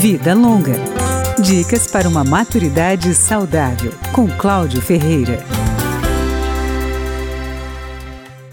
Vida Longa. Dicas para uma maturidade saudável, com Cláudio Ferreira.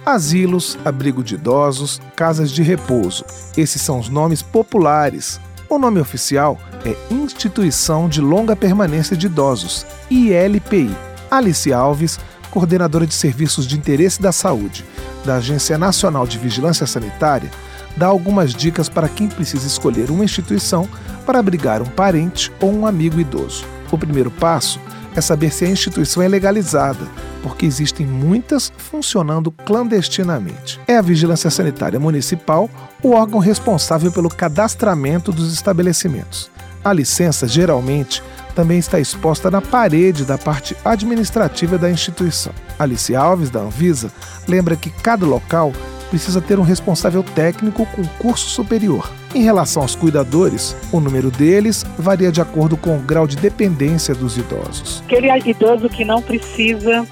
Asilos, abrigo de idosos, casas de repouso. Esses são os nomes populares. O nome oficial é Instituição de Longa Permanência de Idosos, ILPI. Alice Alves, coordenadora de Serviços de Interesse da Saúde da Agência Nacional de Vigilância Sanitária, dá algumas dicas para quem precisa escolher uma instituição para abrigar um parente ou um amigo idoso. O primeiro passo é saber se a instituição é legalizada, porque existem muitas funcionando clandestinamente. É a Vigilância Sanitária Municipal o órgão responsável pelo cadastramento dos estabelecimentos. A licença, geralmente, também está exposta na parede da parte administrativa da instituição. Alice Alves, da Anvisa, lembra que cada local precisa ter um responsável técnico com curso superior. Em relação aos cuidadores, o número deles varia de acordo com o grau de dependência dos idosos. Aquele idoso que não precisa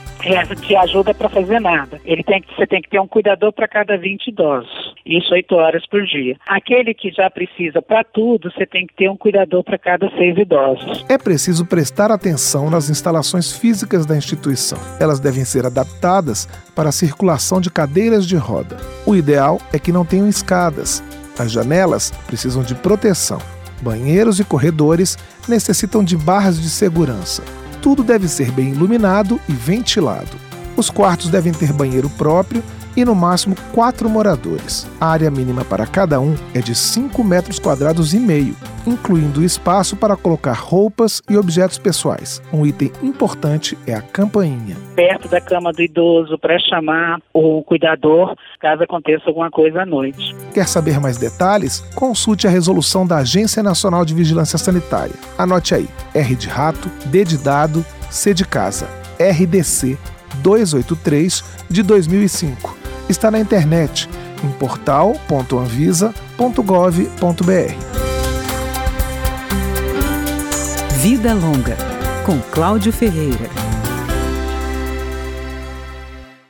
de ajuda para fazer nada. Ele tem que, você tem que ter um cuidador para cada 20 idosos. Isso 8 horas por dia. Aquele que já precisa para tudo, você tem que ter um cuidador para cada 6 idosos. É preciso prestar atenção nas instalações físicas da instituição. Elas devem ser adaptadas para a circulação de cadeiras de roda. O ideal é que não tenham escadas. As janelas precisam de proteção. Banheiros e corredores necessitam de barras de segurança. Tudo deve ser bem iluminado e ventilado. Os quartos devem ter banheiro próprio e no máximo quatro moradores. A área mínima para cada um é de 5 metros quadrados e meio, incluindo espaço para colocar roupas e objetos pessoais. Um item importante é a campainha. Perto da cama do idoso para chamar o cuidador caso aconteça alguma coisa à noite. Quer saber mais detalhes? Consulte a resolução da Agência Nacional de Vigilância Sanitária. Anote aí: R de rato, D de dado, C de casa. RDC 283 de 2005 está na internet em portal.anvisa.gov.br. Vida Longa, com Cláudio Ferreira.